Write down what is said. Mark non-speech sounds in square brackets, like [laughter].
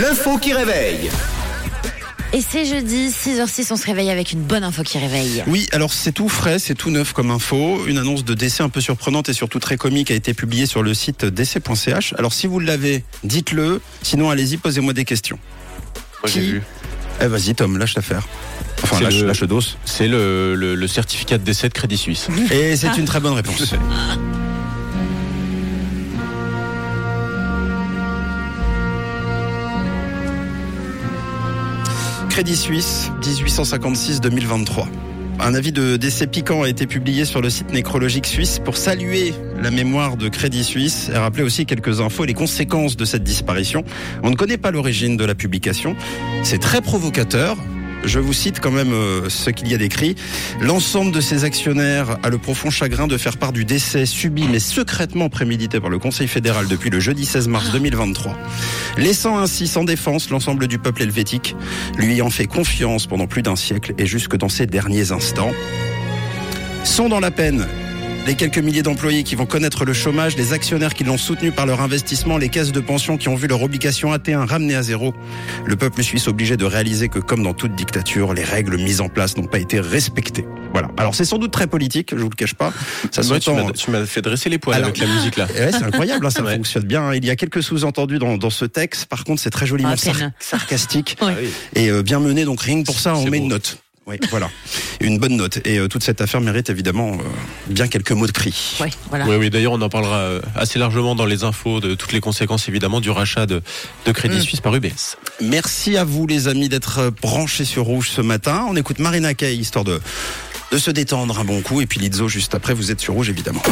L'info qui réveille. Et c'est jeudi, 6h06, on se réveille avec une bonne info qui réveille. Oui, alors c'est tout frais, c'est tout neuf comme info. Une annonce de décès un peu surprenante et surtout très comique a été publiée sur le site décès.ch. Alors si vous l'avez, dites-le. Sinon, allez-y, posez-moi des questions. Moi, j'ai Qui vu. Eh vas-y Tom, lâche l'affaire. Enfin, C'est lâche, le- lâche le dos. C'est le, le- le certificat de décès de Crédit Suisse. Et c'est une très bonne réponse. [laughs] Crédit Suisse, 1856-2023. Un avis de décès piquant a été publié sur le site nécrologique suisse pour saluer la mémoire de Crédit Suisse et rappeler aussi quelques infos et les conséquences de cette disparition. On ne connaît pas l'origine de la publication. C'est très provocateur. Je vous cite quand même euh, ce qu'il y a décrit. L'ensemble de ces actionnaires a le profond chagrin de faire part du décès subi mais secrètement prémédité par le Conseil fédéral depuis le jeudi 16 mars 2023, laissant ainsi sans défense l'ensemble du peuple helvétique, lui ayant fait confiance pendant plus d'un siècle et jusque dans ses derniers instants. Sont dans la peine les quelques milliers d'employés qui vont connaître le chômage, les actionnaires qui l'ont soutenu par leur investissement, les caisses de pension qui ont vu leur obligation AT1 ramenée à zéro. Le peuple suisse obligé de réaliser que, comme dans toute dictature, les règles mises en place n'ont pas été respectées. Voilà. Alors c'est sans doute très politique, je vous le cache pas. Ça Ouais, tu m'as- tu m'as fait dresser les poils Alors- avec la musique là. [laughs] Ouais, c'est incroyable, hein, ça [laughs] Ouais. fonctionne bien. Il y a quelques sous-entendus dans, dans ce texte. Par contre, c'est très joliment sar- sarcastique. Ah [laughs] oui. et euh, bien mené. Donc rien que pour ça, on met beau. une note. Oui, voilà, une bonne note. Et euh, toute cette affaire mérite évidemment euh, bien quelques mots de prix. Ouais, voilà. Oui, oui, d'ailleurs, on en parlera euh, assez largement dans les infos de toutes les conséquences, évidemment, du rachat de, de Crédit Mm. Suisse par UBS. Merci à vous les amis d'être branchés sur Rouge ce matin. On écoute Marina Kaye histoire de de se détendre un bon coup et puis Lizzo juste après. Vous êtes sur Rouge évidemment.